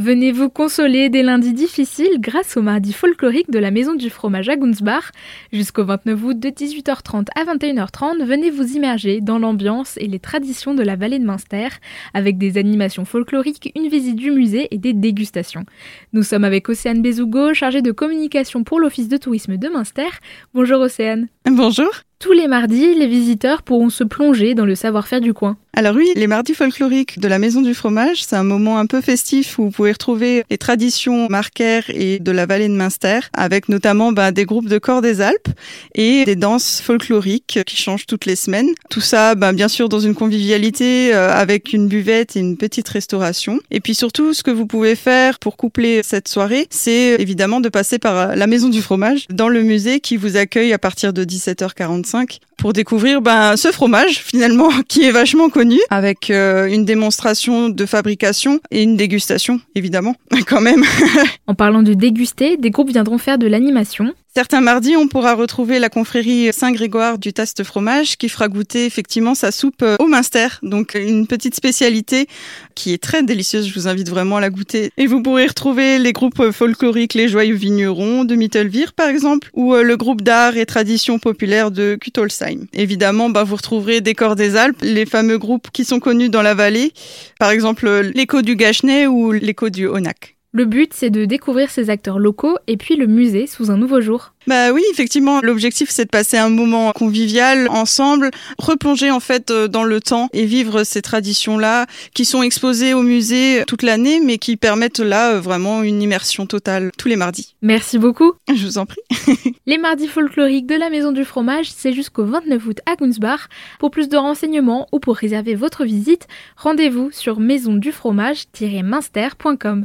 Venez vous consoler des lundis difficiles grâce au mardi folklorique de la Maison du Fromage à Gunsbach. Jusqu'au 29 août de 18h30 à 21h30, venez vous immerger dans l'ambiance et les traditions de la vallée de Münster avec des animations folkloriques, une visite du musée et des dégustations. Nous sommes avec Océane Bezougo, chargée de communication pour l'Office de tourisme de Münster. Bonjour Océane. Bonjour. Tous les mardis, les visiteurs pourront se plonger dans le savoir-faire du coin. Alors oui, les mardis folkloriques de la Maison du Fromage, c'est un moment un peu festif où vous pouvez retrouver les traditions marquaires et de la vallée de Münster, avec notamment bah, des groupes de corps des Alpes et des danses folkloriques qui changent toutes les semaines. Tout ça, bah, bien sûr, dans une convivialité euh, avec une buvette et une petite restauration. Et puis surtout, ce que vous pouvez faire pour coupler cette soirée, c'est évidemment de passer par la Maison du Fromage dans le musée qui vous accueille à partir de 17h45 pour découvrir ben, ce fromage finalement qui est vachement connu avec euh, une démonstration de fabrication et une dégustation évidemment quand même. en parlant de déguster, des groupes viendront faire de l'animation. Certains mardis, on pourra retrouver la confrérie Saint-Grégoire du Taste Fromage qui fera goûter effectivement sa soupe au Minster. Donc une petite spécialité qui est très délicieuse. Je vous invite vraiment à la goûter. Et vous pourrez retrouver les groupes folkloriques Les Joyeux Vignerons de Mittelvir par exemple ou euh, le groupe d'art et tradition populaire de Kutolsheim. Évidemment, bah, vous retrouverez des corps des Alpes, les fameux groupes qui sont connus dans la vallée. Par exemple, euh, l'écho du Gachenay ou l'écho du Honac. Le but, c'est de découvrir ces acteurs locaux et puis le musée sous un nouveau jour. Bah oui, effectivement, l'objectif c'est de passer un moment convivial ensemble, replonger en fait euh, dans le temps et vivre ces traditions-là qui sont exposées au musée toute l'année mais qui permettent là euh, vraiment une immersion totale tous les mardis. Merci beaucoup. Je vous en prie. les mardis folkloriques de la Maison du Fromage, c'est jusqu'au 29 août à Gunsbach. Pour plus de renseignements ou pour réserver votre visite, rendez-vous sur maisondufromage-minster.com.